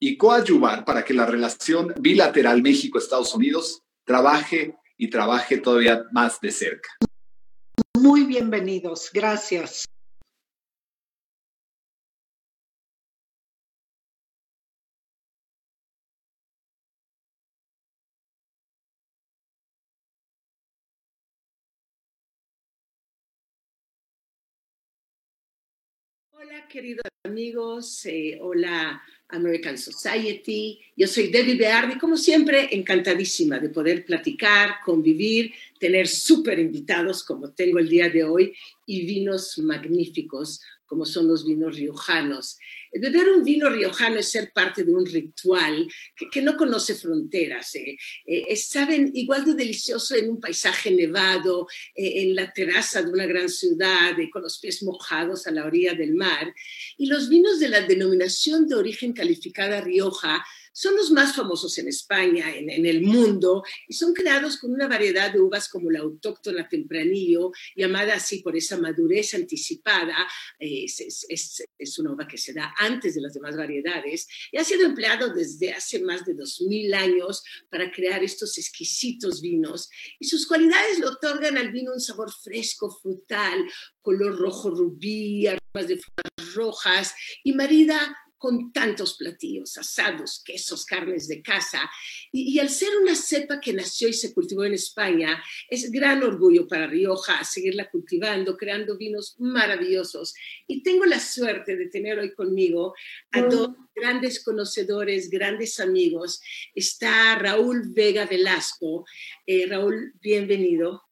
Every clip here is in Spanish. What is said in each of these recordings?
y coadyuvar para que la relación bilateral México-Estados Unidos trabaje y trabaje todavía más de cerca. Muy bienvenidos, gracias. Hola, queridos amigos. Eh, hola, American Society. Yo soy Debbie Beardi, como siempre, encantadísima de poder platicar, convivir, tener súper invitados como tengo el día de hoy y vinos magníficos como son los vinos riojanos. Beber un vino riojano es ser parte de un ritual que, no conoce fronteras. Eh. Eh, saben igual de delicioso en un paisaje nevado, eh, en la terraza de una gran ciudad, con los pies mojados a la orilla del mar. Y los vinos de la denominación de origen calificada Rioja son los más famosos en España, en, el mundo, y son creados con una variedad de uvas como la autóctona tempranillo, llamada así por esa madurez anticipada. Es, es, una uva que se da antes de las demás variedades y ha sido empleado desde hace más de 2000 años para crear estos exquisitos vinos. Y sus cualidades le otorgan al vino un sabor fresco, frutal, color rojo rubí, aromas de frutas rojas y marida con tantos platillos, asados, quesos, carnes de casa. Y, al ser una cepa que nació y se cultivó en España, es gran orgullo para Rioja seguirla cultivando, creando vinos maravillosos. Y tengo la suerte de tener hoy conmigo a dos grandes conocedores, grandes amigos. Está Raúl Vega Velasco. Eh, Raúl, bienvenido.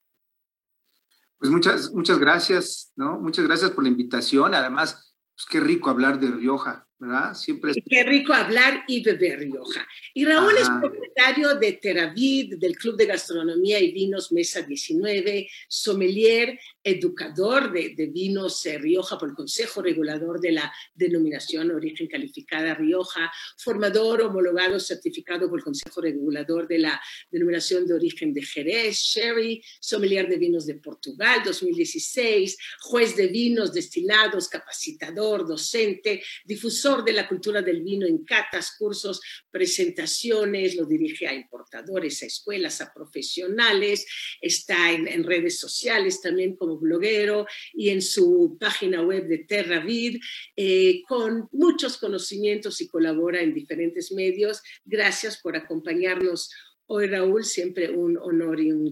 Pues muchas, muchas gracias, ¿no? Muchas gracias por la invitación. Además, pues qué rico hablar de Rioja. ¿Verdad? Siempre Qué rico hablar y beber Rioja. Y Raúl es propietario de Teravid, del Club de Gastronomía y Vinos Mesa 19, sommelier, educador de, vinos eh, Rioja por el Consejo Regulador de la Denominación Origen Calificada Rioja, formador homologado certificado por el Consejo Regulador de la Denominación de Origen de Jerez, Sherry, sommelier de vinos de Portugal 2016, juez de vinos destilados, capacitador, docente, difusor de la cultura del vino en catas, cursos, presentaciones, lo dirige a importadores, a escuelas, a profesionales, está en, redes sociales también como bloguero y en su página web de Terravid eh, con muchos conocimientos y colabora en diferentes medios. Gracias por acompañarnos hoy, Raúl, siempre un honor y un,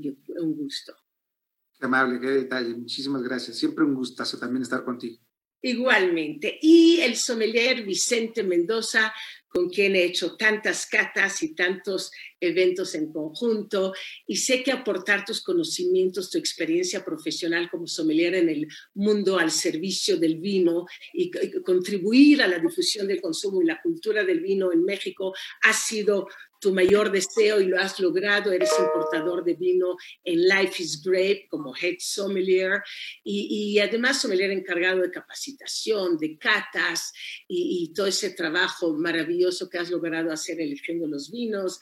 gusto. Qué amable, qué detalle. Muchísimas gracias. Siempre un gustazo también estar contigo. Igualmente. Y el sommelier Vicente Mendoza, con quien he hecho tantas catas y tantos eventos en conjunto, y sé que aportar tus conocimientos, tu experiencia profesional como sommelier en el mundo al servicio del vino y, contribuir a la difusión del consumo y la cultura del vino en México ha sido tu mayor deseo y lo has logrado. Eres importador de vino en Life is Great como head sommelier y, y además sommelier encargado de capacitación, de catas y, y, todo ese trabajo maravilloso que has logrado hacer eligiendo los vinos,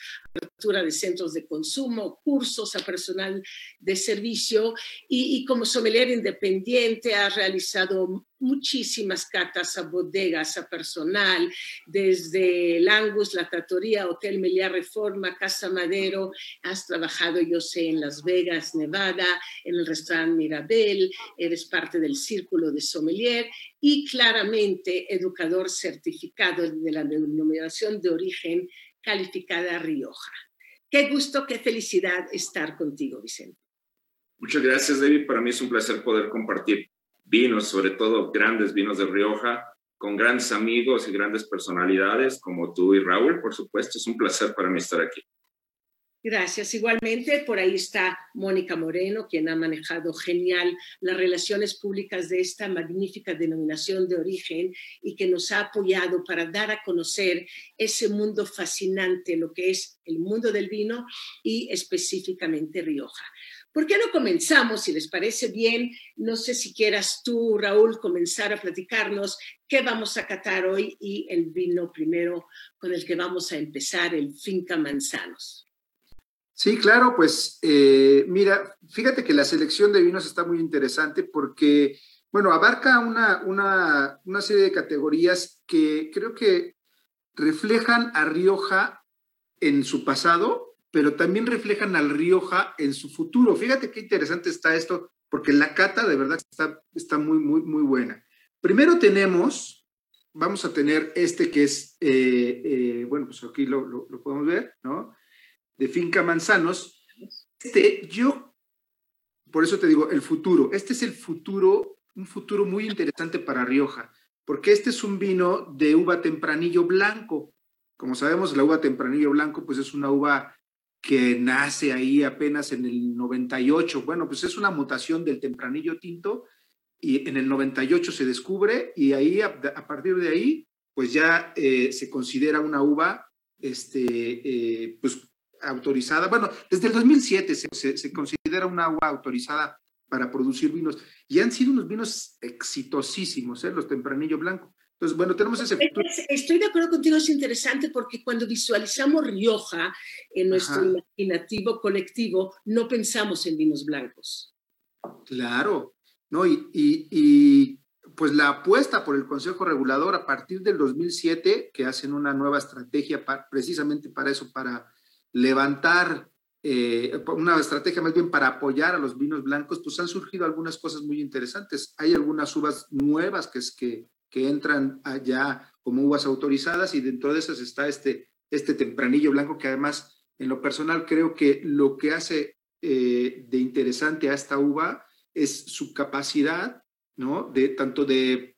apertura de centros de consumo, cursos a personal de servicio y, y como sommelier independiente has realizado muchísimas catas a bodegas, a personal, desde Langus, La Trattoria, Hotel Meliá Reforma, Casa Madero, has trabajado, yo sé, en Las Vegas, Nevada, en el restaurante Mirabel, eres parte del círculo de sommelier y claramente educador certificado de la denominación de origen calificada Rioja. Qué gusto, qué felicidad estar contigo, Vicente. Muchas gracias, David. Para mí es un placer poder compartir vinos, sobre todo grandes vinos de Rioja, con grandes amigos y grandes personalidades como tú y Raúl, por supuesto. Es un placer para mí estar aquí. Gracias. Igualmente, por ahí está Mónica Moreno, quien ha manejado genial las relaciones públicas de esta magnífica denominación de origen y que nos ha apoyado para dar a conocer ese mundo fascinante, lo que es el mundo del vino y específicamente Rioja. ¿Por qué no comenzamos, si les parece bien? No sé si quieras tú, Raúl, comenzar a platicarnos qué vamos a catar hoy y el vino primero con el que vamos a empezar, el Finca Manzanos. Sí, claro, pues eh, mira, fíjate que la selección de vinos está muy interesante porque, bueno, abarca una, una, una serie de categorías que creo que reflejan a Rioja en su pasado pero también reflejan al Rioja en su futuro. Fíjate qué interesante está esto, porque la cata de verdad está, está muy, muy, muy buena. Primero tenemos, vamos a tener este que es, eh, eh, bueno, pues aquí lo, lo, lo, podemos ver, ¿no? De Finca Manzanos. Este, yo, por eso te digo, el futuro. Este es el futuro, un futuro muy interesante para Rioja, porque este es un vino de uva tempranillo blanco. Como sabemos, la uva tempranillo blanco, pues es una uva que nace ahí apenas en el 98. Bueno, pues es una mutación del tempranillo tinto y en el 98 se descubre y ahí a, partir de ahí pues ya eh, se considera una uva este, eh, pues autorizada. Bueno, desde el 2007 se, se, considera una uva autorizada para producir vinos y han sido unos vinos exitosísimos, ¿eh? los tempranillo blanco. Entonces, bueno, tenemos ese... Estoy de acuerdo contigo, es interesante porque cuando visualizamos Rioja en nuestro imaginativo colectivo, no pensamos en vinos blancos. Claro, ¿no? Y, y, y, pues la apuesta por el Consejo Regulador a partir del 2007, que hacen una nueva estrategia precisamente para eso, para levantar eh, una estrategia más bien para apoyar a los vinos blancos, pues han surgido algunas cosas muy interesantes. Hay algunas uvas nuevas que, es que, que entran allá como uvas autorizadas y dentro de esas está este, este tempranillo blanco que además en lo personal creo que lo que hace eh, de interesante a esta uva es su capacidad, ¿no? De tanto de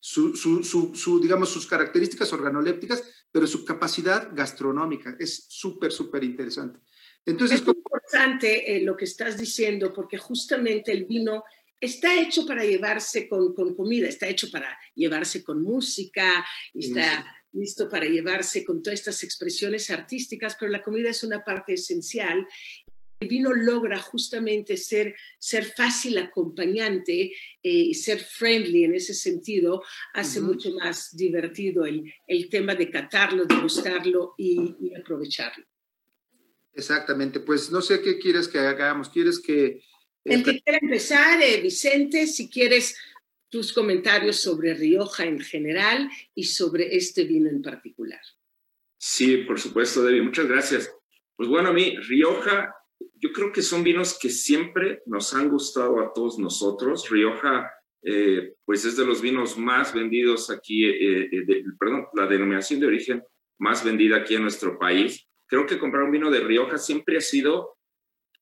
su, su, su, digamos, sus características organolépticas, pero su capacidad gastronómica es súper, súper interesante. Entonces, es importante eh, lo que estás diciendo, porque justamente el vino está hecho para llevarse con, comida, está hecho para llevarse con música, está listo para llevarse con todas estas expresiones artísticas, pero la comida es una parte esencial. El vino logra justamente ser, ser fácil acompañante eh, y ser friendly en ese sentido, hace mucho más divertido el, el, tema de catarlo, de gustarlo y, y aprovecharlo. Exactamente, pues no sé qué quieres que hagamos, quieres que el que quiera empezar, eh, Vicente, si quieres tus comentarios sobre Rioja en general y sobre este vino en particular. Sí, por supuesto, Debbie. Muchas gracias. Pues bueno, a mí, Rioja, yo creo que son vinos que siempre nos han gustado a todos nosotros. Rioja, eh, pues es de los vinos más vendidos aquí, eh, eh, perdón, la denominación de origen más vendida aquí en nuestro país. Creo que comprar un vino de Rioja siempre ha sido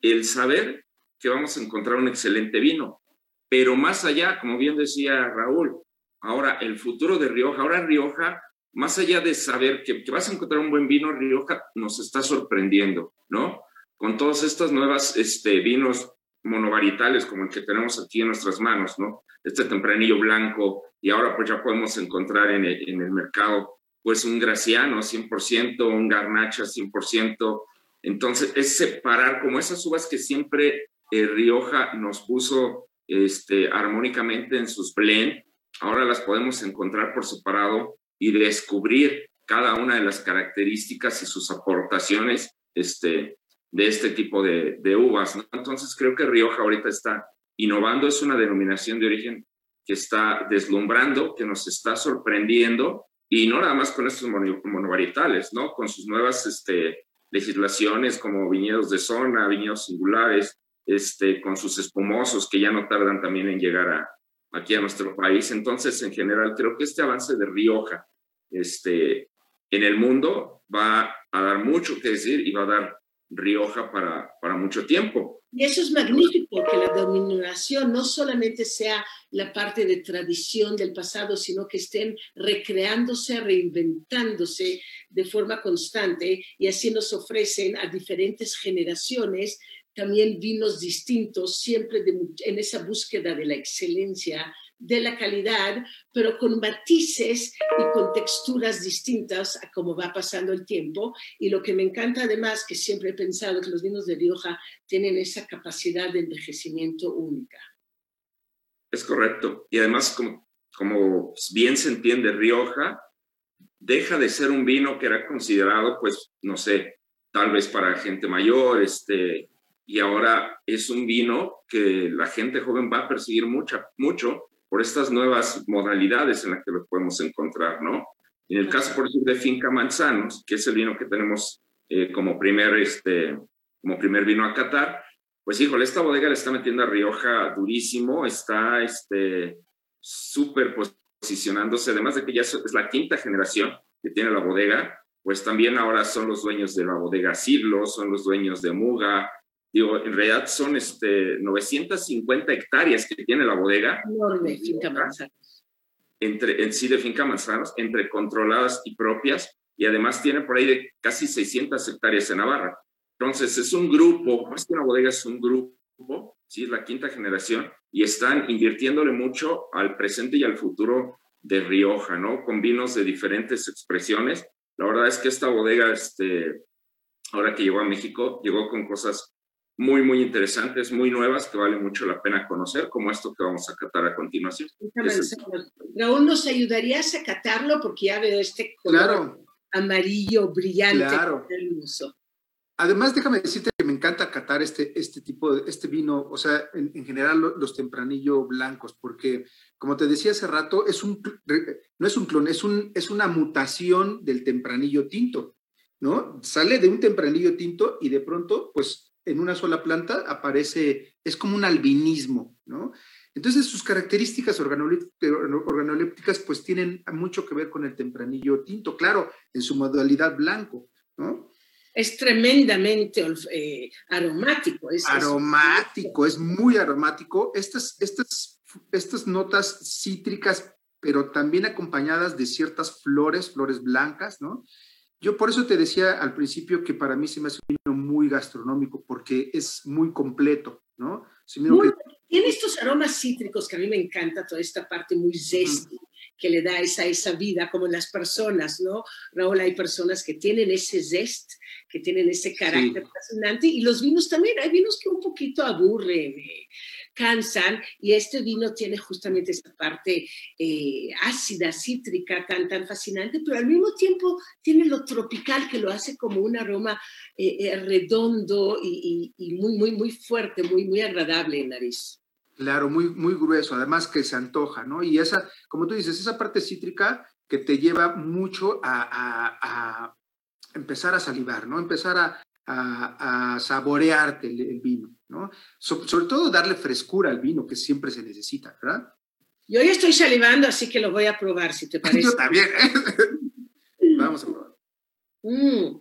el saber que vamos a encontrar un excelente vino. Pero más allá, como bien decía Raúl, ahora el futuro de Rioja, ahora Rioja, más allá de saber que, vas a encontrar un buen vino, Rioja nos está sorprendiendo, ¿no? Con todas estas nuevas este, vinos monovaritales como el que tenemos aquí en nuestras manos, ¿no? Este tempranillo blanco y ahora pues ya podemos encontrar en el, en el mercado pues un graciano 100%, un garnacha 100%. Entonces es separar como esas uvas que siempre eh, Rioja nos puso este, armónicamente en sus blend. Ahora las podemos encontrar por separado y descubrir cada una de las características y sus aportaciones este, de este tipo de, uvas. Entonces creo que Rioja ahorita está innovando, es una denominación de origen que está deslumbrando, que nos está sorprendiendo, y no nada más con estos monovarietales, ¿no? con sus nuevas este, legislaciones como viñedos de zona, viñedos singulares, este, con sus espumosos que ya no tardan también en llegar a, aquí a nuestro país. Entonces, en general, creo que este avance de Rioja este, en el mundo va a dar mucho que decir y va a dar Rioja para, para mucho tiempo. Y eso es magnífico, que la dominación no solamente sea la parte de tradición del pasado, sino que estén recreándose, reinventándose de forma constante y así nos ofrecen a diferentes generaciones también vinos distintos, siempre en esa búsqueda de la excelencia, de la calidad, pero con matices y con texturas distintas a cómo va pasando el tiempo. Y lo que me encanta además, que siempre he pensado que los vinos de Rioja tienen esa capacidad de envejecimiento única. Es correcto. Y además, como, como bien se entiende, Rioja deja de ser un vino que era considerado, pues, no sé, tal vez para gente mayor, este, y ahora es un vino que la gente joven va a perseguir mucha, mucho por estas nuevas modalidades en las que lo podemos encontrar, ¿no? En el caso, por ejemplo, de Finca Manzanos, que es el vino que tenemos eh, como, primer, este, como primer vino a Qatar, pues híjole, esta bodega le está metiendo a Rioja durísimo, está este, súper posicionándose, además de que ya es la quinta generación que tiene la bodega, pues también ahora son los dueños de la bodega Siglo, son los dueños de Muga, Digo, en realidad son este, 950 hectáreas que tiene la bodega. Enorme, finca manzanos. Entre, en sí de finca manzanos, entre controladas y propias, y además tiene por ahí de casi 600 hectáreas en Navarra. Entonces, es un grupo, más que una bodega, es un grupo, sí, es la quinta generación, y están invirtiéndole mucho al presente y al futuro de Rioja, ¿no? Con vinos de diferentes expresiones. La verdad es que esta bodega, este, ahora que llegó a México, llegó con cosas muy, muy interesantes, muy nuevas, que vale mucho la pena conocer, como esto que vamos a catar a continuación. Raúl, ¿nos ayudarías a catarlo? Porque ya veo este color amarillo brillante. Claro. Además, déjame decirte que me encanta catar este, este tipo de este vino, o sea, en, general los tempranillo blancos, porque como te decía hace rato, es un, no es un clon, es, un, es una mutación del tempranillo tinto, ¿no? Sale de un tempranillo tinto y de pronto, pues en una sola planta aparece, es como un albinismo, ¿no? Entonces sus características organolépticas pues tienen mucho que ver con el tempranillo tinto, claro, en su modalidad blanco, ¿no? Es tremendamente eh, aromático. Es, aromático, es, muy aromático. Estas, estas, estas notas cítricas, pero también acompañadas de ciertas flores, flores blancas, ¿no? Yo por eso te decía al principio que para mí se me hace un vino muy gastronómico porque es muy completo, ¿no? Tiene estos aromas cítricos que a mí me encanta, toda esta parte muy zesty que le da esa, esa vida, como las personas, ¿no? Raúl, hay personas que tienen ese zest, que tienen ese carácter fascinante, y los vinos también, hay vinos que un poquito aburren, eh, cansan y este vino tiene justamente esa parte eh, ácida, cítrica, tan, tan fascinante, pero al mismo tiempo tiene lo tropical que lo hace como un aroma eh, eh, redondo y, muy, muy, muy fuerte, muy, muy agradable en nariz. Claro, muy, muy grueso, además que se antoja, ¿no? Y esa, como tú dices, esa parte cítrica que te lleva mucho a, empezar a salivar, ¿no? Empezar a, saborearte el, vino, ¿no? sobre todo darle frescura al vino, que siempre se necesita, ¿verdad? Yo ya estoy salivando, así que lo voy a probar, si te parece. Yo también. Vamos a probar. Mm.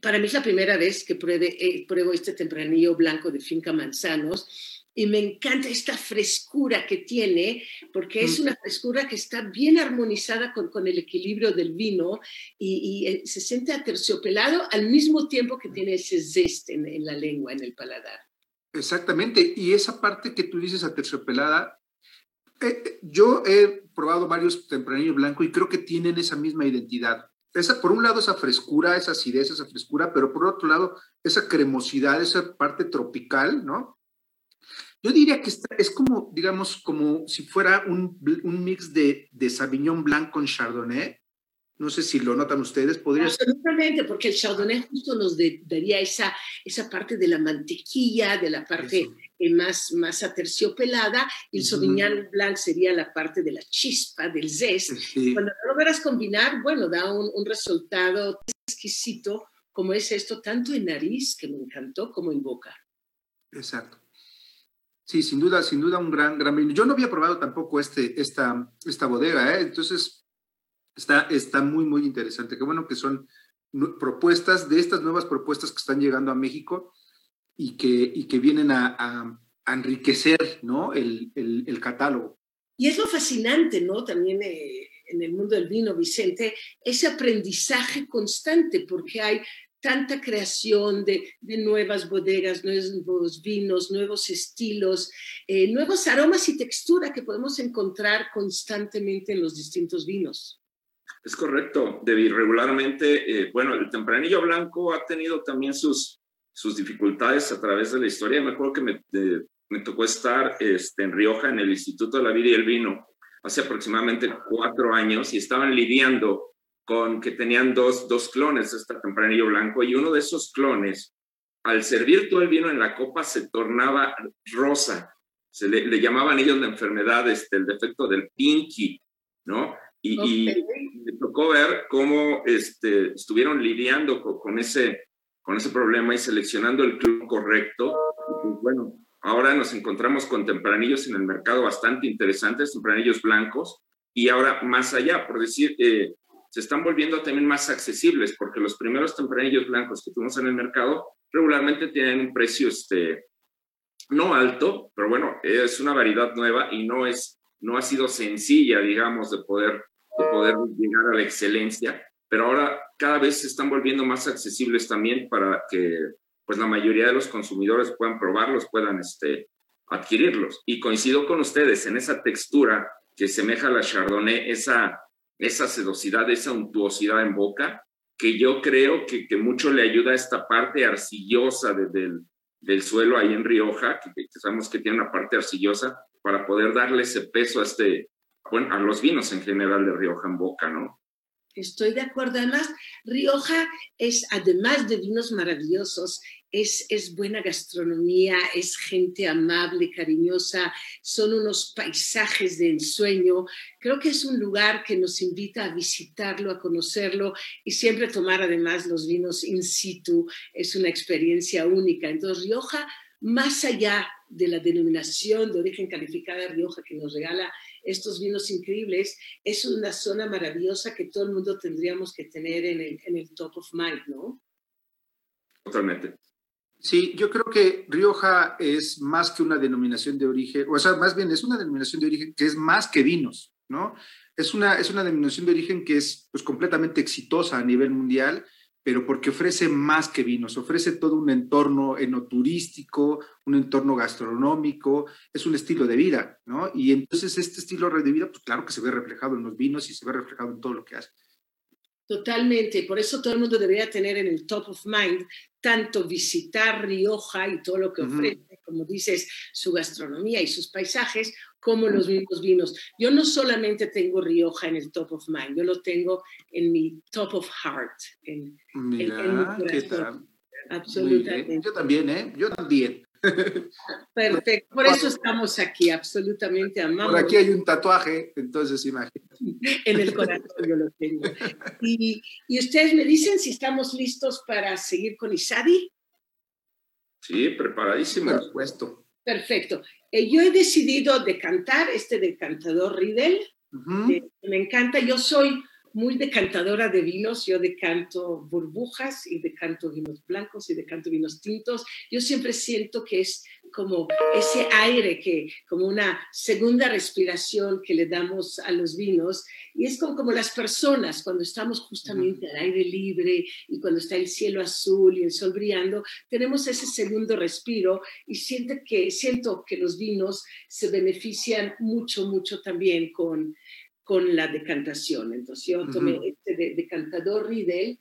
Para mí es la primera vez que eh, pruebo este tempranillo blanco de Finca Manzanos y me encanta esta frescura que tiene, porque es una frescura que está bien armonizada con, con el equilibrio del vino y, eh, se siente aterciopelado al mismo tiempo que tiene ese zest en, la lengua, en el paladar. Exactamente, y esa parte que tú dices aterciopelada, eh, yo he probado varios tempranillos blancos y creo que tienen esa misma identidad esa, por un lado, esa frescura, esa acidez, esa frescura, pero por otro lado, esa cremosidad, esa parte tropical, ¿no? Yo diría que es como, digamos, como si fuera un, un mix de, de Sauvignon Blanc con Chardonnay. No sé si lo notan ustedes. Podría Absolutamente, porque el Chardonnay justo nos daría esa, esa parte de la mantequilla, de la parte más, más aterciopelada, y el Sauvignon Blanc sería la parte de la chispa, del zest. Cuando lo logras combinar, bueno, da un, un, resultado exquisito, como es esto, tanto en nariz, que me encantó, como en boca. Exacto. Sí, sin duda, sin duda un gran, gran vino. Yo no había probado tampoco este, esta, esta bodega, ¿eh? entonces está, está muy, muy interesante. Qué bueno que son propuestas de estas nuevas propuestas que están llegando a México y que, y que vienen a, enriquecer ¿no? el, el, catálogo. Y es lo fascinante, ¿no? También eh, en el mundo del vino, Vicente, ese aprendizaje constante, porque hay tanta creación de, de nuevas bodegas, nuevos vinos, nuevos estilos, eh, nuevos aromas y textura que podemos encontrar constantemente en los distintos vinos. Es correcto, Debbie. Regularmente, eh, bueno, el tempranillo blanco ha tenido también sus, sus dificultades a través de la historia. Me acuerdo que me, me tocó estar este, en Rioja, en el Instituto de la Vida y el Vino, hace aproximadamente cuatro años y estaban lidiando con que tenían dos, dos clones de este tempranillo blanco y uno de esos clones, al servir todo el vino en la copa, se tornaba rosa. Se le, llamaban ellos la enfermedad, este, el defecto del pinky, ¿no? Y, tocó ver cómo este, estuvieron lidiando con, ese, con ese problema y seleccionando el clon correcto. Pues, bueno, ahora nos encontramos con tempranillos en el mercado bastante interesantes, tempranillos blancos, y ahora más allá, por decir, eh, se están volviendo también más accesibles, porque los primeros tempranillos blancos que tuvimos en el mercado regularmente tienen un precio este, no alto, pero bueno, es una variedad nueva y no, es, no ha sido sencilla, digamos, de poder, de poder llegar a la excelencia, pero ahora cada vez se están volviendo más accesibles también para que pues la mayoría de los consumidores puedan probarlos, puedan este, adquirirlos. Y coincido con ustedes en esa textura que semeja a la Chardonnay, esa esa sedosidad, esa untuosidad en boca, que yo creo que, que mucho le ayuda a esta parte arcillosa del, del, suelo ahí en Rioja, que, que, sabemos que tiene una parte arcillosa, para poder darle ese peso a, este, bueno, a los vinos en general de Rioja en boca, ¿no? Estoy de acuerdo. Además, Rioja es, además de vinos maravillosos, es, es, buena gastronomía, es gente amable, cariñosa, son unos paisajes de ensueño. Creo que es un lugar que nos invita a visitarlo, a conocerlo y siempre tomar además los vinos in situ. Es una experiencia única. Entonces, Rioja, más allá de la denominación de origen calificada Rioja que nos regala estos vinos increíbles, es una zona maravillosa que todo el mundo tendríamos que tener en el, en el top of mind, ¿no? Totalmente. Sí, yo creo que Rioja es más que una denominación de origen, o sea, más bien es una denominación de origen que es más que vinos, ¿no? Es una, es una denominación de origen que es pues, completamente exitosa a nivel mundial, pero porque ofrece más que vinos, ofrece todo un entorno enoturístico, un entorno gastronómico, es un estilo de vida, ¿no? Y entonces este estilo de vida, pues claro que se ve reflejado en los vinos y se ve reflejado en todo lo que hace. Totalmente, por eso todo el mundo debería tener en el top of mind tanto visitar Rioja y todo lo que ofrece, como dices, su gastronomía y sus paisajes, como los mismos vinos. Yo no solamente tengo Rioja en el top of mind, yo lo tengo en mi top of heart. En, Mira, ¿qué tal? Absolutamente. Yo también, ¿eh? Yo también. Perfecto, por eso estamos aquí, absolutamente amamos. Por aquí hay un tatuaje, entonces imagínate. En el corazón yo lo tengo. Y, y ustedes me dicen si estamos listos para seguir con Isadi. Sí, preparadísimo. Por supuesto. Perfecto. Eh, yo he decidido decantar este decantador Riedel. Eh, me encanta. Yo soy muy decantadora de vinos. Yo decanto burbujas y decanto vinos blancos y decanto vinos tintos. Yo siempre siento que es como ese aire que, como una segunda respiración que le damos a los vinos. Y es como, como las personas cuando estamos justamente al aire libre y cuando está el cielo azul y el sol brillando, tenemos ese segundo respiro y siento que, siento que los vinos se benefician mucho, mucho también con, con la decantación. Entonces yo tomé este decantador Riedel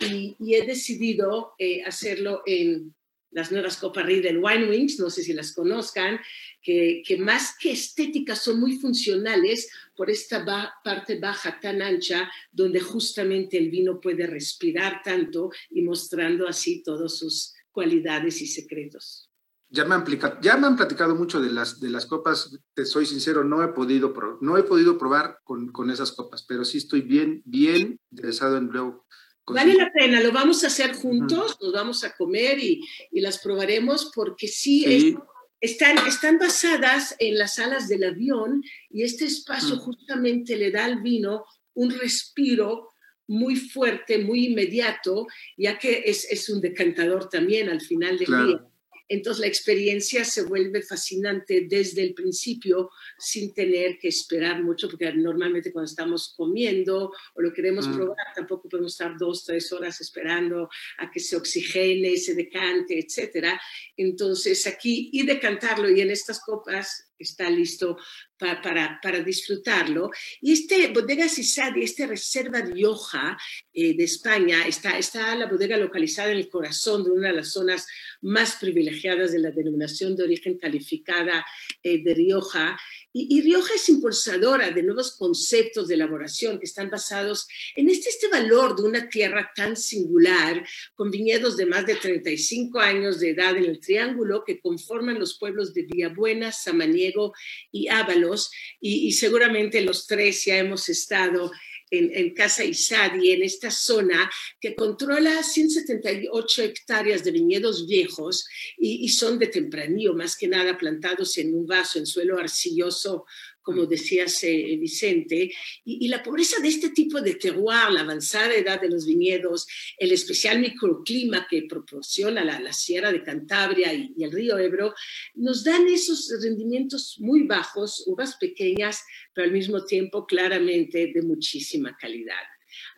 y, y, he decidido eh, hacerlo en las nuevas copas Riedel Wine Wings, no sé si las conozcan, que, que más que estéticas son muy funcionales por esta parte baja tan ancha donde justamente el vino puede respirar tanto y mostrando así todas sus cualidades y secretos. Ya me, han ya me han platicado mucho de las, de las copas, te soy sincero, no he podido, no he podido probar con, con esas copas, pero sí estoy bien, bien interesado en luego Vale la pena, lo vamos a hacer juntos, nos vamos a comer y, y las probaremos porque sí, están, están basadas en las alas del avión y este espacio justamente le da al vino un respiro muy fuerte, muy inmediato, ya que es, es un decantador también al final del día. Entonces la experiencia se vuelve fascinante desde el principio sin tener que esperar mucho, porque normalmente cuando estamos comiendo o lo queremos mm. probar, tampoco podemos estar dos, tres horas esperando a que se oxigene, se decante, etc. Entonces aquí y decantarlo y en estas copas está listo para, para, disfrutarlo. Y este bodega Sisadi, esta reserva Rioja eh, de España, está, está la bodega localizada en el corazón de una de las zonas más privilegiadas de la denominación de origen calificada eh, de Rioja y, Rioja es impulsadora de nuevos conceptos de elaboración que están basados en este, este valor de una tierra tan singular, con viñedos de más de 35 años de edad en el triángulo que conforman los pueblos de Villabuena, Samaniego y Ábalos. Y, y seguramente los tres ya hemos estado en, Casa Isadi, en esta zona que controla 178 hectáreas de viñedos viejos y, y son de tempranío, más que nada plantados en un vaso, en suelo arcilloso como decías, eh, Vicente, y, la pobreza de este tipo de terroir, la avanzada edad de los viñedos, el especial microclima que proporciona la, Sierra de Cantabria y, y, el río Ebro, nos dan esos rendimientos muy bajos, uvas pequeñas, pero al mismo tiempo claramente de muchísima calidad.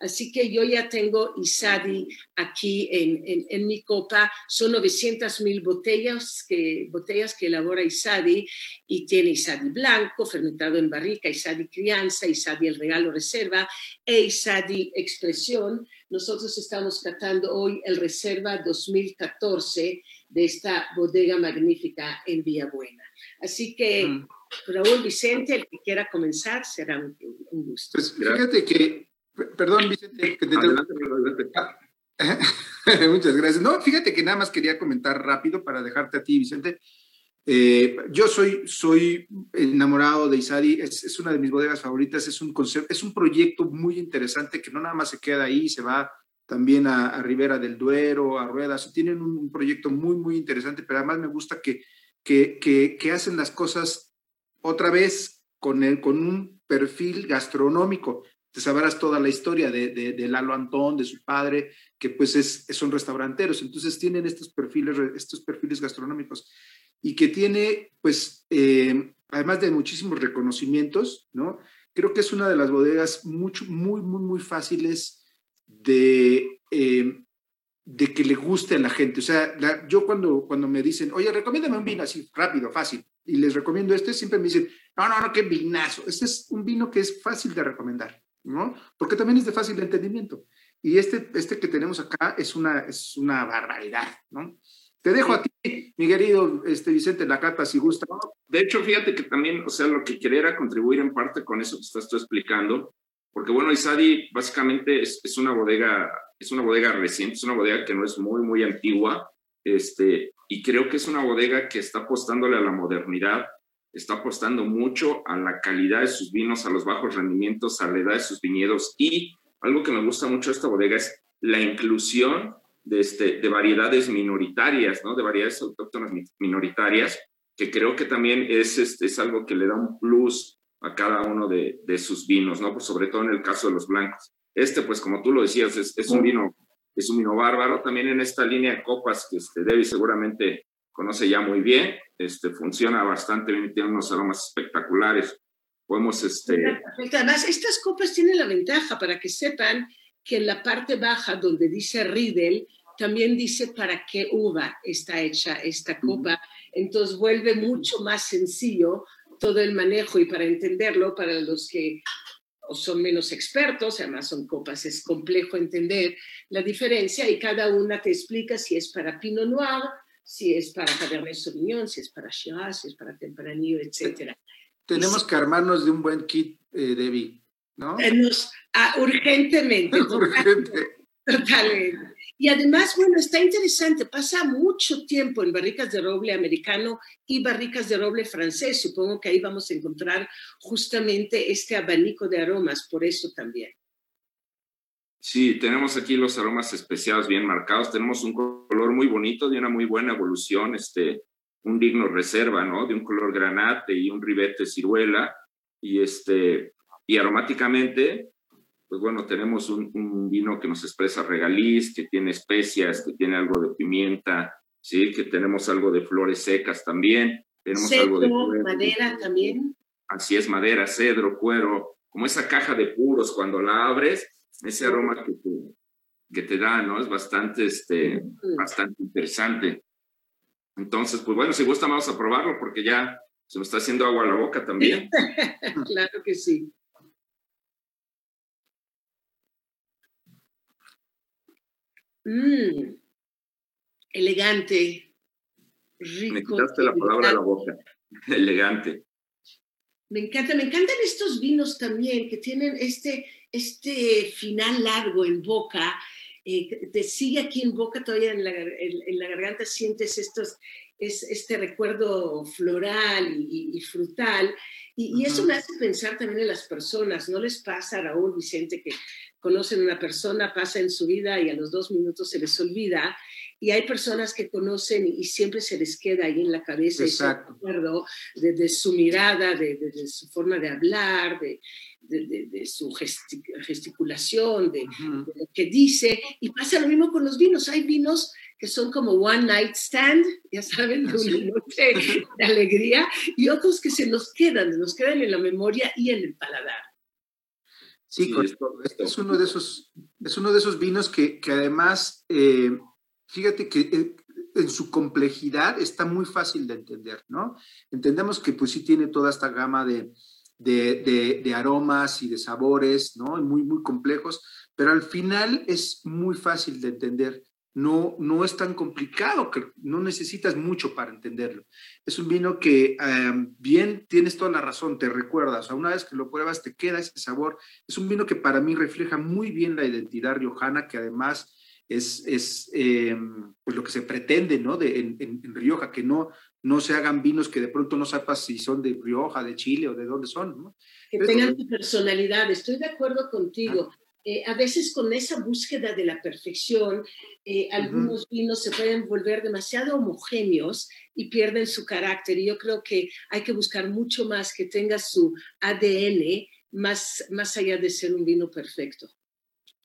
Así que yo ya tengo Isadi aquí en, en, mi copa. Son 900 mil botellas que, botellas que elabora Isadi y tiene Isadi blanco, fermentado en barrica, Isadi crianza, Isadi el regalo reserva e Isadi expresión. Nosotros estamos catando hoy el Reserva 2014 de esta bodega magnífica en Villabuena. Así que, mm. Raúl Vicente, el que quiera comenzar, será un, un gusto. Pues fíjate que Perdón, Vicente. Muchas gracias. No, fíjate que nada más quería comentar rápido para dejarte a ti, Vicente. Eh, yo soy, soy enamorado de Isadi, es, es, una de mis bodegas favoritas, es un, concepto, es un proyecto muy interesante que no nada más se queda ahí, se va también a, Ribera del Duero, a Ruedas, tienen un, proyecto muy, muy interesante, pero además me gusta que, que, que, que hacen las cosas otra vez con, el, con un perfil gastronómico te sabrás toda la historia de, de, Lalo Antón, de su padre, que pues es, son restauranteros, entonces tienen estos perfiles, estos perfiles gastronómicos y que tiene pues, eh, además de muchísimos reconocimientos, ¿no? Creo que es una de las bodegas mucho, muy, muy, muy fáciles de, eh, de que le guste a la gente. O sea, yo cuando, cuando me dicen, oye, recomiéndame un vino así, rápido, fácil, y les recomiendo este, siempre me dicen, no, no, no, qué vinazo. Este es un vino que es fácil de recomendar. ¿No? Porque también es de fácil entendimiento. Y este, este que tenemos acá es una, es una barbaridad, ¿no? Te dejo a ti, mi querido este, Vicente, la cata, si gusta. De hecho, fíjate que también, o sea, lo que quería era contribuir en parte con eso que estás tú explicando, porque bueno, Isadi básicamente es, es, una bodega, es una bodega reciente, es una bodega que no es muy, muy antigua, este, y creo que es una bodega que está apostándole a la modernidad, está apostando mucho a la calidad de sus vinos, a los bajos rendimientos, a la edad de sus viñedos y algo que me gusta mucho de esta bodega es la inclusión de, este, de variedades minoritarias, ¿no? De variedades autóctonas minoritarias, que creo que también es, este, es algo que le da un plus a cada uno de, de sus vinos, ¿no? Pues sobre todo en el caso de los blancos. Este, pues como tú lo decías, es, es un vino es un vino bárbaro. También en esta línea de copas que este, Debbie seguramente conoce ya muy bien, este, funciona bastante bien, tiene unos aromas espectaculares. Podemos, este... Además, estas copas tienen la ventaja para que sepan que en la parte baja donde dice Riedel, también dice para qué uva está hecha esta copa. Entonces vuelve mucho más sencillo todo el manejo y para entenderlo, para los que son menos expertos, además son copas, es complejo entender la diferencia y cada una te explica si es para Pinot Noir, si es para Cabernet Sauvignon, si es para Shiraz, si es para Tempranillo, etc. Tenemos que armarnos de un buen kit, eh, Debbie, ¿no? Ah, urgentemente. Urgente. Totalmente. Y además, bueno, está interesante, pasa mucho tiempo en barricas de roble americano y barricas de roble francés. Supongo que ahí vamos a encontrar justamente este abanico de aromas, por eso también. Sí, tenemos aquí los aromas especiados bien marcados. Tenemos un color muy bonito, de una muy buena evolución, este, un digno reserva, ¿no? De un color granate y un ribete ciruela. Y, este, y aromáticamente, pues bueno, tenemos un, vino que nos expresa regaliz, que tiene especias, que tiene algo de pimienta, ¿sí? Que tenemos algo de flores secas también. Tenemos algo de madera también. Así es, madera, cedro, cuero, como esa caja de puros cuando la abres, ese aroma que te, que te da, ¿no? Es bastante, este, bastante interesante. Entonces, pues bueno, si gusta vamos a probarlo porque ya se me está haciendo agua a la boca también. claro que sí. Mm, elegante, rico. Me quitaste la palabra a la boca. Elegante. Me encanta, me encantan estos vinos también que tienen este, este final largo en boca. Eh, te sigue aquí en boca todavía en la, en, la garganta, sientes estos, es, este recuerdo floral y, frutal. Y, y, eso me hace pensar también en las personas. ¿No les pasa, Raúl Vicente, que conocen a una persona, pasa en su vida y a los dos minutos se les olvida. Y hay personas que conocen y siempre se les queda ahí en la cabeza ese recuerdo de, su mirada, de, su forma de hablar, de, de, su gesticulación, de, lo que dice. Y pasa lo mismo con los vinos. Hay vinos que son como one night stand, ya saben, de una noche de alegría, y otros que se nos quedan, nos quedan en la memoria y en el paladar. Sí, es, uno de esos, es uno de esos vinos que, que además, eh, fíjate que eh, en su complejidad está muy fácil de entender, ¿no? Entendemos que pues sí tiene toda esta gama de, de, de, aromas y de sabores, ¿no? Muy, muy complejos, pero al final es muy fácil de entender no, no es tan complicado, que no necesitas mucho para entenderlo. Es un vino que em, bien tienes toda la razón, te recuerdas, una vez que lo pruebas te queda ese sabor. Es un vino que para mí refleja muy bien la identidad riojana, que además es, es em, pues lo que se pretende ¿no? de, en, Rioja, que no, no se hagan vinos que de pronto no sepas si son de Rioja, de Chile o de dónde son. Que tengan tu personalidad, estoy de acuerdo contigo. Eh, a veces con esa búsqueda de la perfección, eh, algunos vinos se pueden volver demasiado homogéneos y pierden su carácter. Y yo creo que hay que buscar mucho más que tenga su ADN más, más allá de ser un vino perfecto.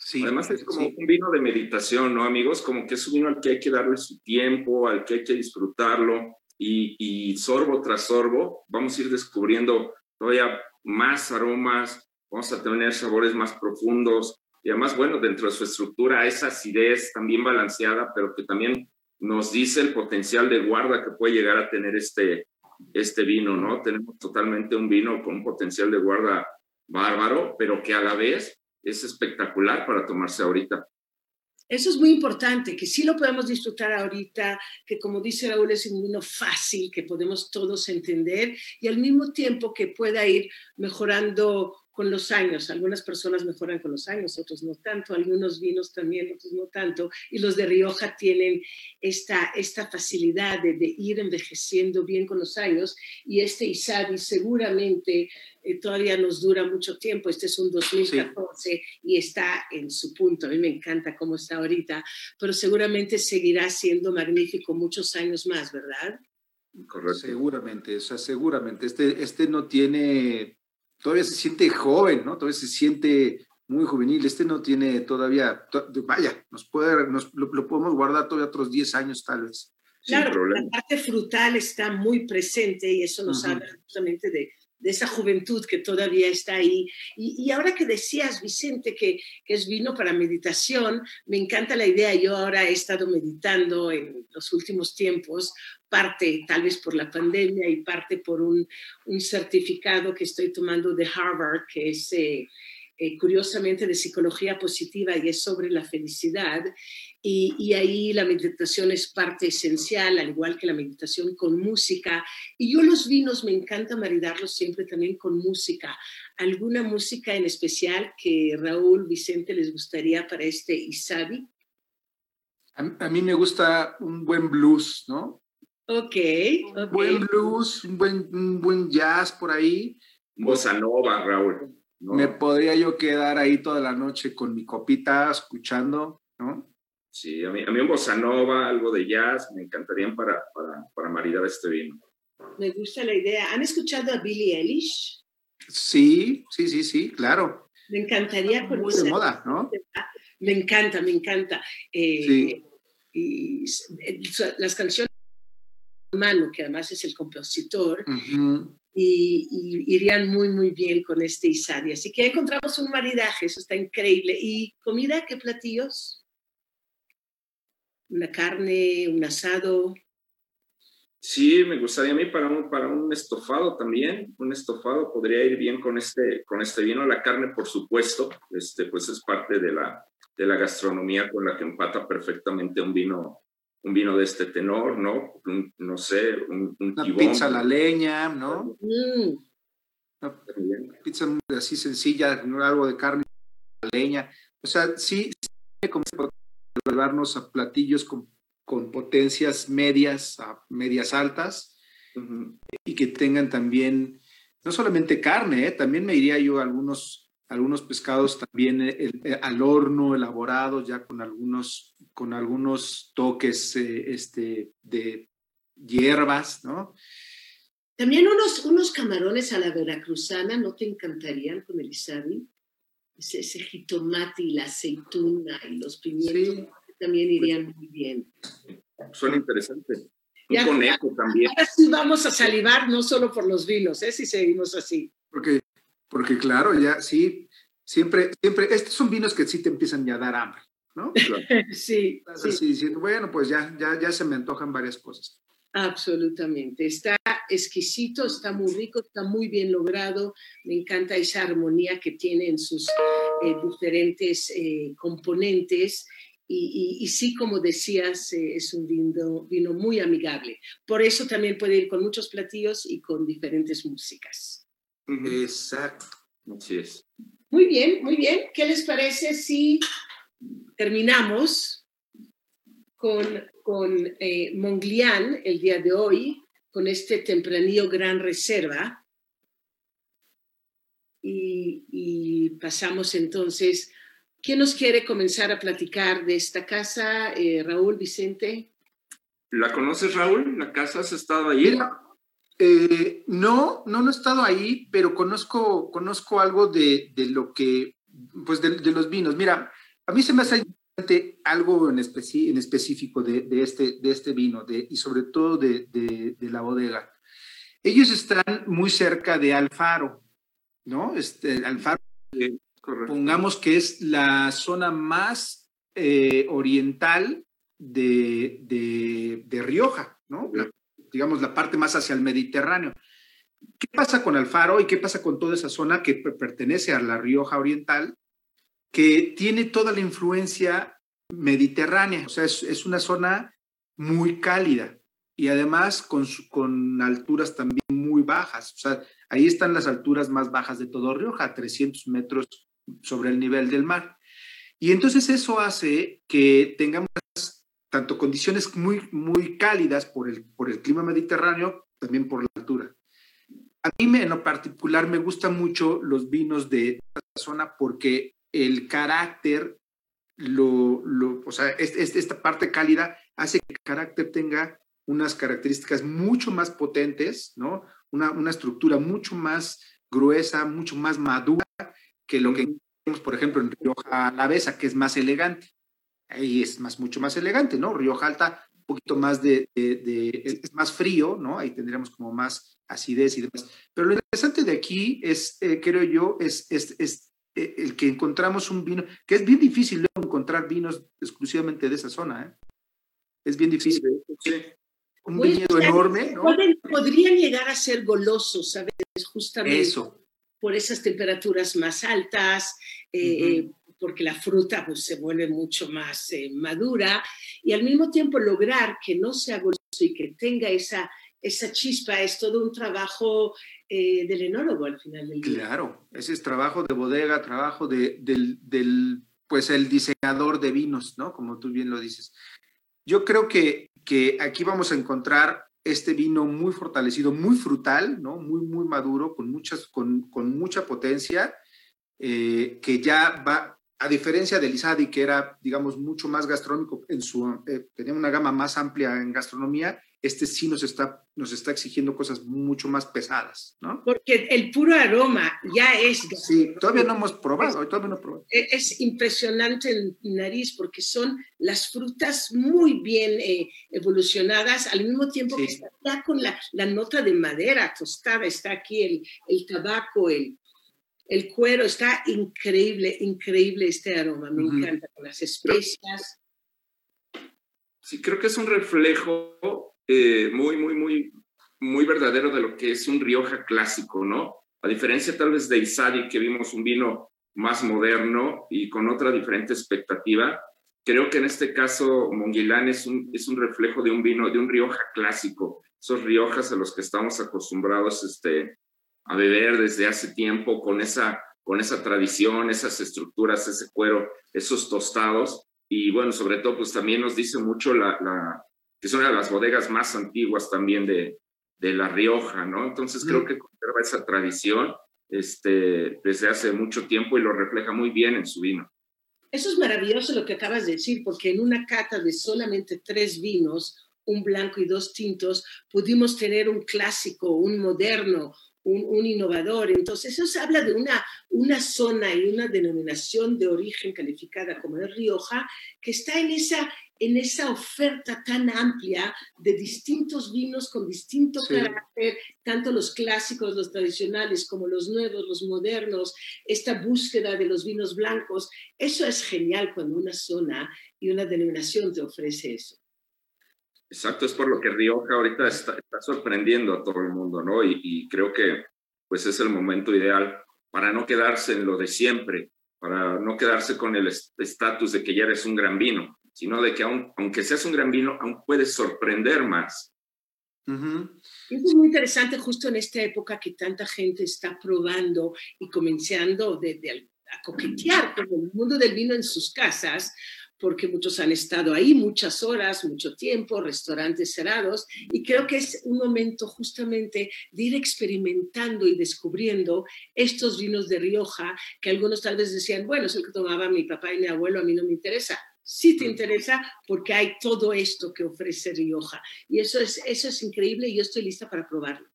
Sí, Además es como un vino de meditación, ¿no, amigos? Como que es un vino al que hay que darle su tiempo, al que hay que disfrutarlo y, y sorbo tras sorbo vamos a ir descubriendo todavía más aromas, vamos a tener sabores más profundos y además, bueno, dentro de su estructura, esa acidez también balanceada, pero que también nos dice el potencial de guarda que puede llegar a tener este, este vino, ¿no? Tenemos totalmente un vino con un potencial de guarda bárbaro, pero que a la vez es espectacular para tomarse ahorita. Eso es muy importante, que sí lo podemos disfrutar ahorita, que como dice Raúl es un vino fácil, que podemos todos entender y al mismo tiempo que pueda ir mejorando con los años. Algunas personas mejoran con los años, otros no tanto. Algunos vinos también, otros no tanto. Y los de Rioja tienen esta, esta facilidad de, ir envejeciendo bien con los años. Y este Isabi seguramente eh, todavía nos dura mucho tiempo. Este es un 2014 y está en su punto. A mí me encanta cómo está ahorita, pero seguramente seguirá siendo magnífico muchos años más, ¿verdad? Correcto. Seguramente, o sea, seguramente. Este, este no tiene todavía se siente joven, ¿no? Todavía se siente muy juvenil. Este no tiene todavía, vaya, nos puede, nos, lo, podemos guardar todavía otros 10 años tal vez. Claro, la parte frutal está muy presente y eso nos habla justamente de, de esa juventud que todavía está ahí. Y, ahora que decías, Vicente, que, que, es vino para meditación, me encanta la idea. Yo ahora he estado meditando en los últimos tiempos, parte tal vez por la pandemia y parte por un, un certificado que estoy tomando de Harvard, que es... Eh, eh, curiosamente de psicología positiva y es sobre la felicidad. Y, ahí la meditación es parte esencial, al igual que la meditación con música. Y yo los vinos me encanta maridarlos siempre también con música. ¿Alguna música en especial que Raúl, Vicente les gustaría para este Isabi? A, mí me gusta un buen blues, ¿no? Ok. Un buen blues, un buen, un buen jazz por ahí. Bossa nova, Raúl. Me podría yo quedar ahí toda la noche con mi copita escuchando, ¿no? Sí, a mí, a mí un bossa nova, algo de jazz, me encantarían para, para, para maridar este vino. Me gusta la idea. ¿Han escuchado a Billie Eilish? Sí, sí, sí, sí, claro. Me encantaría conocer. Muy de moda, ¿no? Me encanta, me encanta. Eh, sí. Y las canciones de Manu, que además es el compositor, y, irían muy, muy bien con este Isadi. Así que encontramos un maridaje, eso está increíble. ¿Y comida? ¿Qué platillos? ¿Una carne, un asado? Sí, me gustaría a mí para un, para un estofado también. Un estofado podría ir bien con este, con este vino. La carne, por supuesto, este, pues es parte de la, de la gastronomía con la que empata perfectamente un vino un vino de este tenor, ¿no? no sé, un, Una pizza a la leña, ¿no? Mm. Una pizza así sencilla, algo de carne a la leña. O sea, sí, sí llevarnos a platillos con, con, potencias medias a medias altas y que tengan también, no solamente carne, ¿eh? también me iría yo a algunos algunos pescados también eh, eh, al horno, elaborados ya con algunos, con algunos toques eh, este, de hierbas, ¿no? También unos, unos camarones a la veracruzana, ¿no te encantarían con el isabi? Ese, jitomate y la aceituna y los pimientos también irían muy bien. Suena interesante. Un conejo también. Ahora sí vamos a salivar, no solo por los vinos, ¿eh? si seguimos así. Porque porque claro, ya sí, siempre, siempre, estos son vinos que sí te empiezan ya a dar hambre, ¿no? sí. Estás así diciendo, bueno, pues ya, ya, ya se me antojan varias cosas. Absolutamente. Está exquisito, está muy rico, está muy bien logrado. Me encanta esa armonía que tiene en sus eh, diferentes eh, componentes. Y, y, sí, como decías, eh, es un vino, vino muy amigable. Por eso también puede ir con muchos platillos y con diferentes músicas. Exacto. Así es. Muy bien, muy bien. ¿Qué les parece si terminamos con, con eh, Monglian el día de hoy, con este tempranillo Gran Reserva? Y, pasamos entonces. ¿Quién nos quiere comenzar a platicar de esta casa? Eh, Raúl, Vicente. ¿La conoces, Raúl? ¿La casa has estado ahí? Eh, no, no, no he estado ahí, pero conozco, conozco algo de, de lo que, pues de, de, los vinos. Mira, a mí se me hace algo en, en específico de, de, este, de este vino de, y sobre todo de, de, la bodega. Ellos están muy cerca de Alfaro, ¿no? Este, Alfaro, pongamos que es la zona más eh, oriental de, de, Rioja, ¿no? digamos, la parte más hacia el Mediterráneo. ¿Qué pasa con Alfaro y qué pasa con toda esa zona que pertenece a la Rioja Oriental, que tiene toda la influencia mediterránea? O sea, es, una zona muy cálida y además con, con alturas también muy bajas. O sea, ahí están las alturas más bajas de todo Rioja, 300 metros sobre el nivel del mar. Y entonces eso hace que tengamos tanto condiciones muy, muy cálidas por el, por el clima mediterráneo, también por la altura. A mí en lo particular me gustan mucho los vinos de esta zona porque el carácter, lo, lo, o sea, esta parte cálida hace que el carácter tenga unas características mucho más potentes, ¿no? Una, una estructura mucho más gruesa, mucho más madura que lo que tenemos, por ejemplo, en Rioja Alavesa, que es más elegante. Ahí es más, mucho más elegante, ¿no? Rioja Alta, un poquito más de, de, es más frío, ¿no? Ahí tendríamos como más acidez y demás. Pero lo interesante de aquí es, eh, creo yo, es, es, el que encontramos un vino, que es bien difícil encontrar vinos exclusivamente de esa zona, ¿eh? Es bien difícil. Sí un pues, enorme. ¿no? podrían llegar a ser golosos, ¿sabes? Justamente Eso. por esas temperaturas más altas, eh, porque la fruta pues, se vuelve mucho más eh, madura y al mismo tiempo lograr que no sea goloso y que tenga esa, esa chispa es todo un trabajo eh, del enólogo al final del día. Claro, ese es trabajo de bodega, trabajo de, del, del, pues el diseñador de vinos, ¿no? Como tú bien lo dices. Yo creo que que aquí vamos a encontrar este vino muy fortalecido, muy frutal, ¿no? Muy, muy maduro, con, muchas, con, con mucha potencia, eh, que ya va, a diferencia del Isadi, que era, digamos, mucho más gastronómico, en su, eh, tenía una gama más amplia en gastronomía, este sí nos está, nos está exigiendo cosas mucho más pesadas, ¿no? Porque el puro aroma ya es... Sí, todavía no hemos probado, todavía no probado. E, es impresionante el nariz porque son las frutas muy bien eh, evolucionadas, al mismo tiempo que está ya con la, la, nota de madera tostada, está aquí el, el tabaco, el, el cuero, está increíble, increíble este aroma, me encanta, con las especias. Sí, creo que es un reflejo eh, muy, muy, muy, muy verdadero de lo que es un Rioja clásico, ¿no? A diferencia tal vez de Isadi, que vimos un vino más moderno y con otra diferente expectativa, creo que en este caso Monguilán es un, es un reflejo de un vino, de un Rioja clásico, esos Riojas a los que estamos acostumbrados este, a beber desde hace tiempo, con esa, con esa tradición, esas estructuras, ese cuero, esos tostados. Y bueno, sobre todo, pues también nos dice mucho la, que es una de las bodegas más antiguas también de, de La Rioja, ¿no? Entonces creo que conserva esa tradición este, desde hace mucho tiempo y lo refleja muy bien en su vino. Eso es maravilloso lo que acabas de decir, porque en una cata de solamente tres vinos, un blanco y dos tintos, pudimos tener un clásico, un moderno, un, un, innovador. Entonces, eso habla de una, una zona y una denominación de origen calificada como el Rioja, que está en esa, en esa oferta tan amplia de distintos vinos con distinto carácter, tanto los clásicos, los tradicionales, como los nuevos, los modernos, esta búsqueda de los vinos blancos. Eso es genial cuando una zona y una denominación te ofrece eso. Exacto, es por lo que Rioja ahorita está, sorprendiendo a todo el mundo, ¿no? Y, y creo que pues es el momento ideal para no quedarse en lo de siempre, para no quedarse con el estatus de que ya eres un gran vino sino de que aunque seas un gran vino, aún puedes sorprender más. Es muy interesante justo en esta época que tanta gente está probando y comenzando a coquetear con el mundo del vino en sus casas, porque muchos han estado ahí muchas horas, mucho tiempo, restaurantes cerrados, y creo que es un momento justamente de ir experimentando y descubriendo estos vinos de Rioja, que algunos tal vez decían, bueno, es el que tomaba mi papá y mi abuelo, a mí no me interesa sí te interesa porque hay todo esto que ofrece Rioja. Y eso es, eso es increíble y yo estoy lista para probarlo.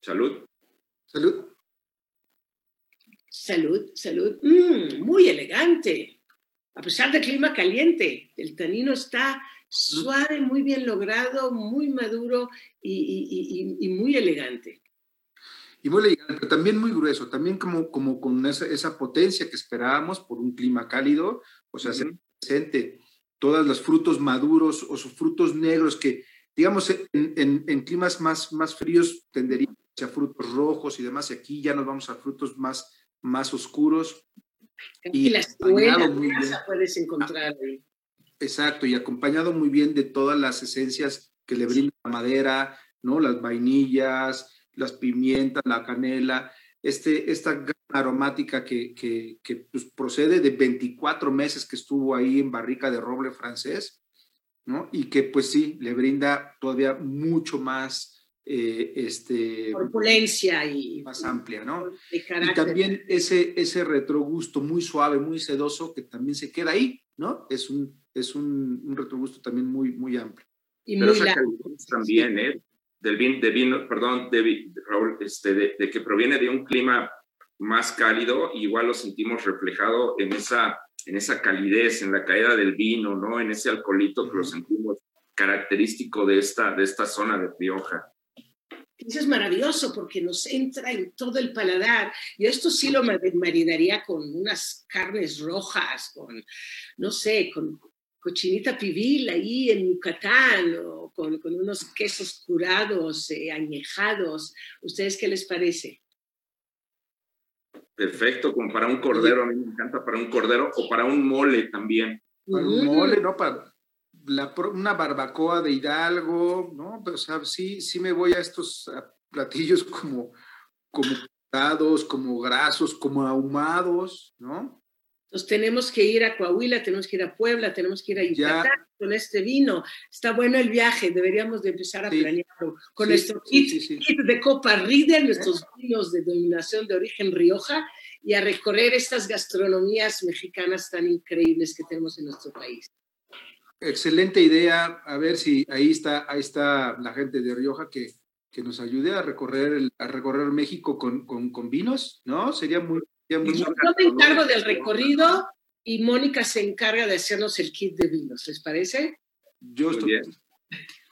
Salud. Salud. Salud, salud. Mm, muy elegante. A pesar del clima caliente, el tanino está suave, muy bien logrado, muy maduro y, y muy elegante y muy elegante, pero también muy grueso, también como, como con esa, esa potencia que esperábamos por un clima cálido, o sea, se presente todos los frutos maduros o sus frutos negros que, digamos, en, en, climas más, más fríos tenderían a frutos rojos y demás, y aquí ya nos vamos a frutos más, más oscuros. Y, la escuela puedes encontrar. Exacto, y acompañado muy bien de todas las esencias que le brinda la madera, ¿no? Las vainillas, las pimientas, la canela, este, esta aromática que, que, que pues, procede de 24 meses que estuvo ahí en barrica de roble francés, ¿no? Y que pues sí, le brinda todavía mucho más, eh, este... Corpulencia y... Más amplia, ¿no? Y también ese, ese retrogusto muy suave, muy sedoso, que también se queda ahí, ¿no? Es un, es un, un retrogusto también muy, muy amplio. Y Pero muy también, ¿eh? Del vino, de vino, perdón, de, Raúl, este, de que proviene de un clima más cálido, igual lo sentimos reflejado en esa, en esa calidez, en la caída del vino, ¿no? En ese alcoholito que lo sentimos característico de esta, de esta zona de Rioja. Eso es maravilloso porque nos entra en todo el paladar. y esto sí lo maridaría con unas carnes rojas, con, no sé, con cochinita pibil ahí en Yucatán o con, con unos quesos curados, eh, añejados. ¿Ustedes qué les parece? Perfecto, como para un cordero, a mí me encanta para un cordero o para un mole también. Para un mole, ¿no? Para una barbacoa de Hidalgo, ¿no? Pero, o sea, sí, sí me voy a estos platillos como, como como grasos, como ahumados, ¿no? Entonces tenemos que ir a Coahuila, tenemos que ir a Puebla, tenemos que ir a Yucatán con este vino. Está bueno el viaje, deberíamos de empezar a planearlo con nuestro kit, de Copa Rieder, nuestros vinos de denominación de origen Rioja y a recorrer estas gastronomías mexicanas tan increíbles que tenemos en nuestro país. Excelente idea. A ver si ahí está, ahí está la gente de Rioja que, que nos ayude a recorrer, a recorrer México con, con, con vinos, ¿no? Sería muy, yo me encargo del recorrido y Mónica se encarga de hacernos el kit de vinos, ¿les parece? Yo estoy bien.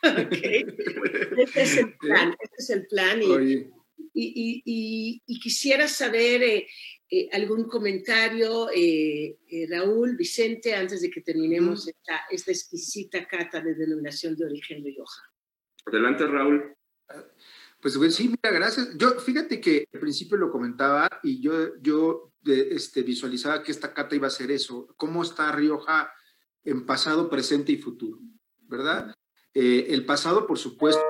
Este es el plan, este es el plan. Y, y, y, quisiera saber eh, eh, algún comentario, eh, Raúl, Vicente, antes de que terminemos esta, esta exquisita cata de denominación de origen Rioja. Adelante, Raúl. Pues, sí, mira, gracias. Yo, fíjate que al principio lo comentaba y yo, yo este, visualizaba que esta cata iba a ser eso, cómo está Rioja en pasado, presente y futuro, ¿verdad? Eh, el pasado, por supuesto,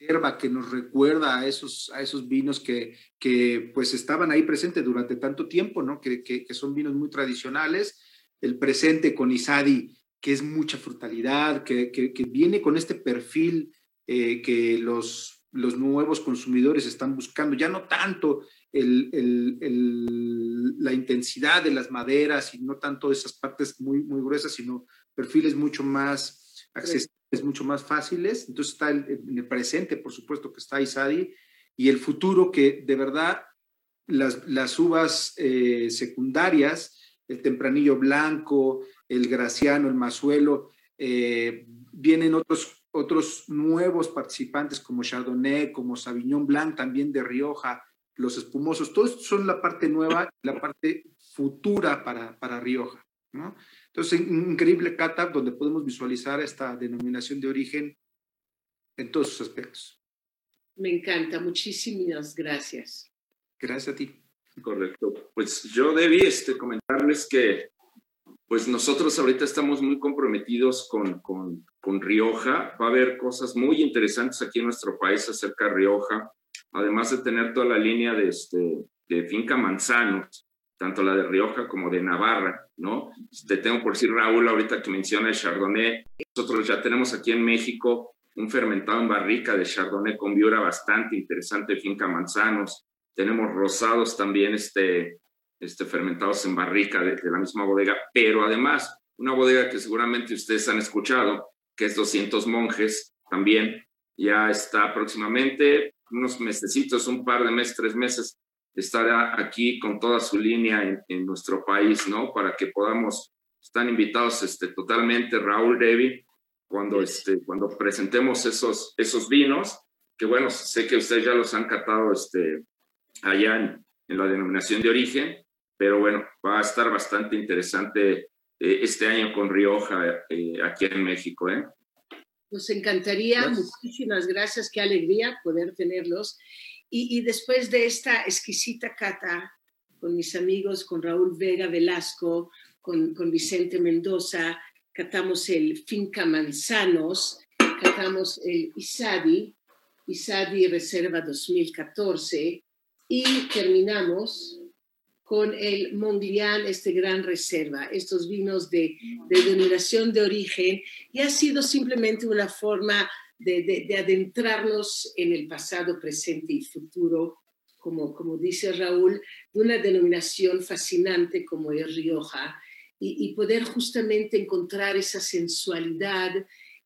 reserva que nos recuerda a esos, a esos vinos que, que pues estaban ahí presentes durante tanto tiempo, ¿no? Que, que, son vinos muy tradicionales. El presente con Isadi, que es mucha frutalidad, que, que viene con este perfil eh, que los los nuevos consumidores están buscando, ya no tanto el, la intensidad de las maderas y no tanto esas partes muy, muy gruesas, sino perfiles mucho más accesibles, mucho más fáciles. Entonces está en el presente, por supuesto, que está Isadi, y el futuro que de verdad las, las uvas eh, secundarias, el tempranillo blanco, el graciano, el mazuelo, eh, vienen otros otros nuevos participantes como Chardonnay, como Sauvignon Blanc, también de Rioja, los espumosos, todos son la parte nueva, la parte futura para, para Rioja. ¿no? Entonces, un increíble cata donde podemos visualizar esta denominación de origen en todos sus aspectos. Me encanta, muchísimas gracias. Gracias a ti. Correcto. Pues yo debí este, comentarles que pues nosotros ahorita estamos muy comprometidos con, con, con, Rioja. Va a haber cosas muy interesantes aquí en nuestro país acerca de Rioja, además de tener toda la línea de, este, de finca Manzanos, tanto la de Rioja como de Navarra, ¿no? Te tengo por decir, Raúl, ahorita que menciona el Chardonnay, nosotros ya tenemos aquí en México un fermentado en barrica de Chardonnay con viura bastante interesante, finca Manzanos. Tenemos rosados también, este, este, fermentados en barrica de, la misma bodega, pero además una bodega que seguramente ustedes han escuchado, que es 200 monjes, también ya está próximamente, unos mesecitos, un par de meses, tres meses, estará aquí con toda su línea en, nuestro país, ¿no? Para que podamos, están invitados este, totalmente Raúl Devi, cuando, este, cuando presentemos esos, esos vinos, que bueno, sé que ustedes ya los han catado este, allá en, en la denominación de origen, pero bueno, va a estar bastante interesante eh, este año con Rioja eh, aquí en México. ¿eh? Nos encantaría, muchísimas gracias, qué alegría poder tenerlos. Y, después de esta exquisita cata con mis amigos, con Raúl Vega Velasco, con, con Vicente Mendoza, catamos el Finca Manzanos, catamos el Isadi, Isadi Reserva 2014 y terminamos con el Monglian, este gran reserva, estos vinos de, denominación de origen, y ha sido simplemente una forma de, adentrarnos en el pasado, presente y futuro, como, como dice Raúl, de una denominación fascinante como es Rioja, y, poder justamente encontrar esa sensualidad,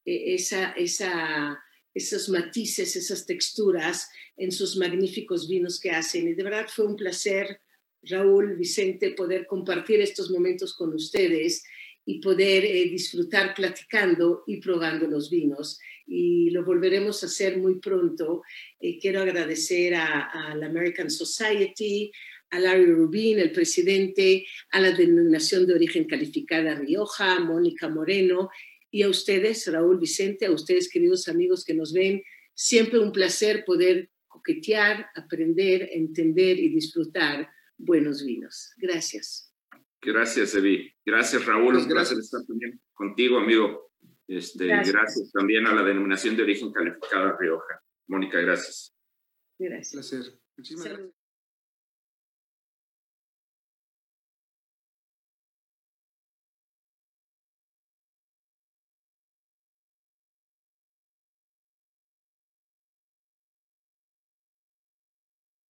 eh, esa, esa, esos matices, esas texturas en sus magníficos vinos que hacen. Y de verdad fue un placer Raúl, Vicente, poder compartir estos momentos con ustedes y poder eh, disfrutar platicando y probando los vinos. Y lo volveremos a hacer muy pronto. Eh, quiero agradecer a, la American Society, a Larry Rubin, el presidente, a la denominación de origen calificada Rioja, Mónica Moreno, y a ustedes, Raúl Vicente, a ustedes, queridos amigos que nos ven. Siempre un placer poder coquetear, aprender, entender y disfrutar buenos vinos. Gracias. Gracias, Evi. Gracias, Raúl. Pues gracias. estar también contigo, amigo. Este, gracias. también a la denominación de origen calificada Rioja. Mónica, gracias. Gracias. Placer. Muchísimas gracias.